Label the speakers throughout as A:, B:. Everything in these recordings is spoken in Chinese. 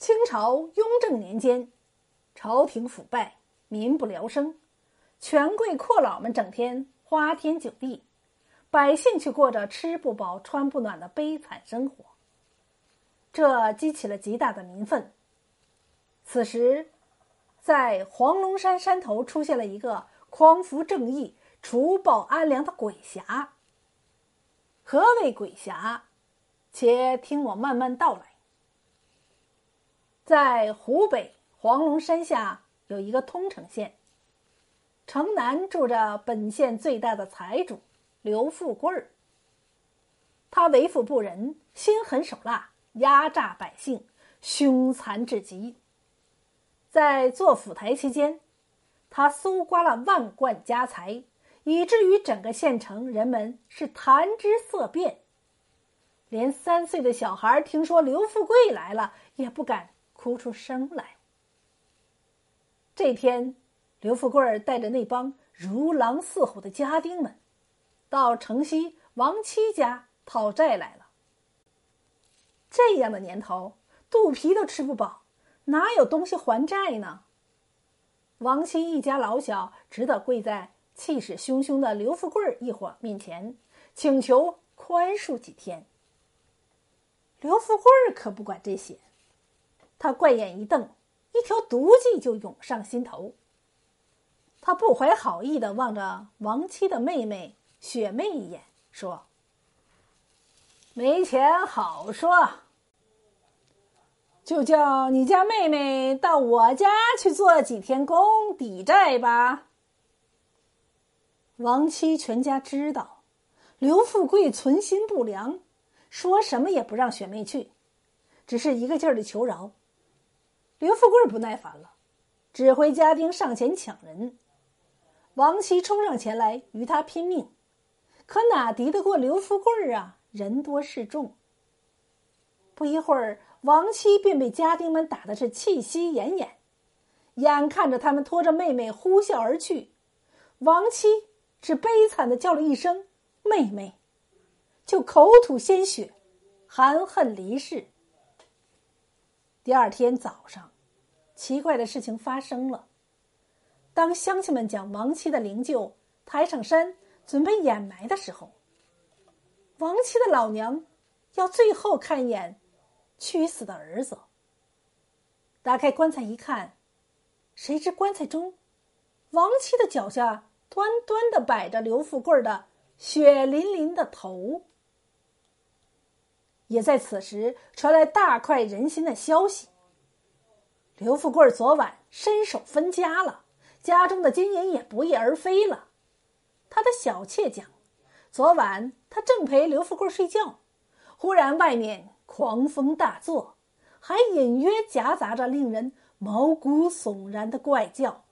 A: 清朝雍正年间，朝廷腐败，民不聊生，权贵阔佬们整天花天酒地，百姓却过着吃不饱穿不暖的悲惨生活。这激起了极大的民愤。此时，在黄龙山山头出现了一个匡扶正义、除暴安良的鬼侠。何为鬼侠？且听我慢慢道来。在湖北黄龙山下有一个通城县，城南住着本县最大的财主刘富贵儿。他为富不仁，心狠手辣，压榨百姓，凶残至极。在做府台期间，他搜刮了万贯家财，以至于整个县城人们是谈之色变，连三岁的小孩听说刘富贵来了也不敢。哭出声来。这天，刘富贵带着那帮如狼似虎的家丁们，到城西王七家讨债来了。这样的年头，肚皮都吃不饱，哪有东西还债呢？王七一家老小只得跪在气势汹汹的刘富贵一伙面前，请求宽恕几天。刘富贵可不管这些。他怪眼一瞪，一条毒计就涌上心头。他不怀好意的望着王七的妹妹雪妹一眼，说：“没钱好说，就叫你家妹妹到我家去做几天工抵债吧。”王七全家知道刘富贵存心不良，说什么也不让雪妹去，只是一个劲儿的求饶。刘富贵不耐烦了，指挥家丁上前抢人。王七冲上前来与他拼命，可哪敌得过刘富贵啊？人多势众。不一会儿，王七便被家丁们打的是气息奄奄，眼看着他们拖着妹妹呼啸而去，王七只悲惨的叫了一声“妹妹”，就口吐鲜血，含恨离世。第二天早上，奇怪的事情发生了。当乡亲们将亡妻的灵柩抬上山，准备掩埋的时候，王七的老娘要最后看一眼屈死的儿子。打开棺材一看，谁知棺材中，王七的脚下端端的摆着刘富贵的血淋淋的头。也在此时传来大快人心的消息：刘富贵昨晚伸手分家了，家中的金银也不翼而飞了。他的小妾讲，昨晚他正陪刘富贵睡觉，忽然外面狂风大作，还隐约夹杂着令人毛骨悚然的怪叫。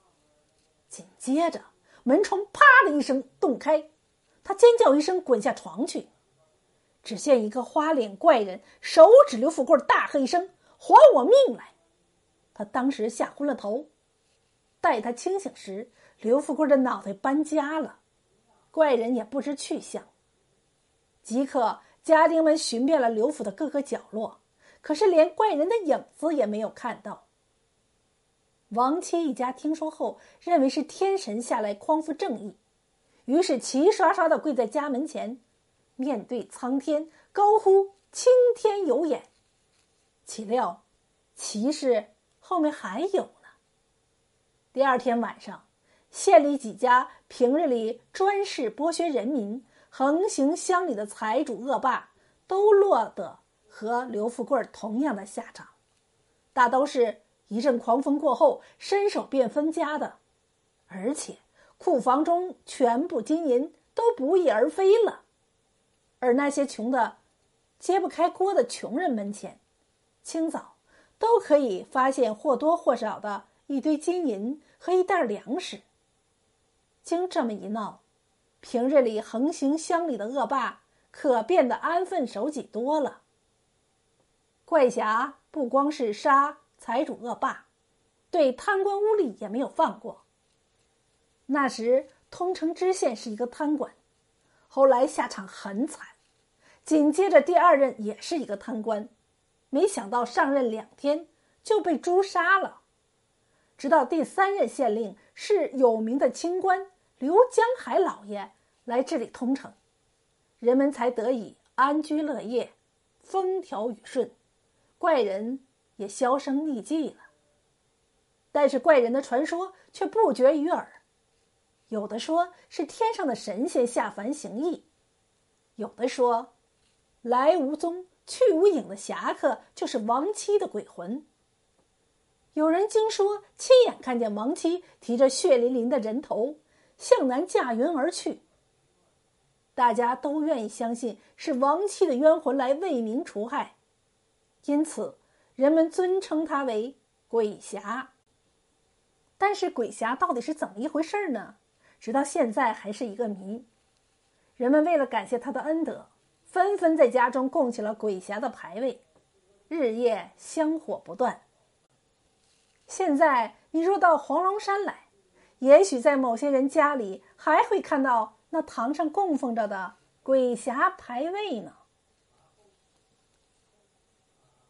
A: 紧接着，门窗啪的一声洞开，他尖叫一声，滚下床去。只见一个花脸怪人手指刘富贵，大喝一声：“还我命来！”他当时吓昏了头。待他清醒时，刘富贵的脑袋搬家了，怪人也不知去向。即刻，家丁们寻遍了刘府的各个角落，可是连怪人的影子也没有看到。王七一家听说后，认为是天神下来匡扶正义，于是齐刷刷的跪在家门前。面对苍天，高呼“青天有眼”，岂料奇事后面还有呢。第二天晚上，县里几家平日里专事剥削人民、横行乡里的财主恶霸，都落得和刘富贵同样的下场，大都是一阵狂风过后伸手便分家的，而且库房中全部金银都不翼而飞了。而那些穷的揭不开锅的穷人门前，清早都可以发现或多或少的一堆金银和一袋粮食。经这么一闹，平日里横行乡里的恶霸可变得安分守己多了。怪侠不光是杀财主恶霸，对贪官污吏也没有放过。那时通城知县是一个贪官。后来下场很惨，紧接着第二任也是一个贪官，没想到上任两天就被诛杀了。直到第三任县令是有名的清官刘江海老爷来治理通城，人们才得以安居乐业，风调雨顺，怪人也销声匿迹了。但是怪人的传说却不绝于耳，有的说是天上的神仙下凡行义，有的说来无踪去无影的侠客就是亡妻的鬼魂。有人经说亲眼看见亡妻提着血淋淋的人头向南驾云而去。大家都愿意相信是亡妻的冤魂来为民除害，因此人们尊称他为鬼侠。但是鬼侠到底是怎么一回事呢？直到现在还是一个谜。人们为了感谢他的恩德，纷纷在家中供起了鬼侠的牌位，日夜香火不断。现在你若到黄龙山来，也许在某些人家里还会看到那堂上供奉着的鬼侠牌位呢。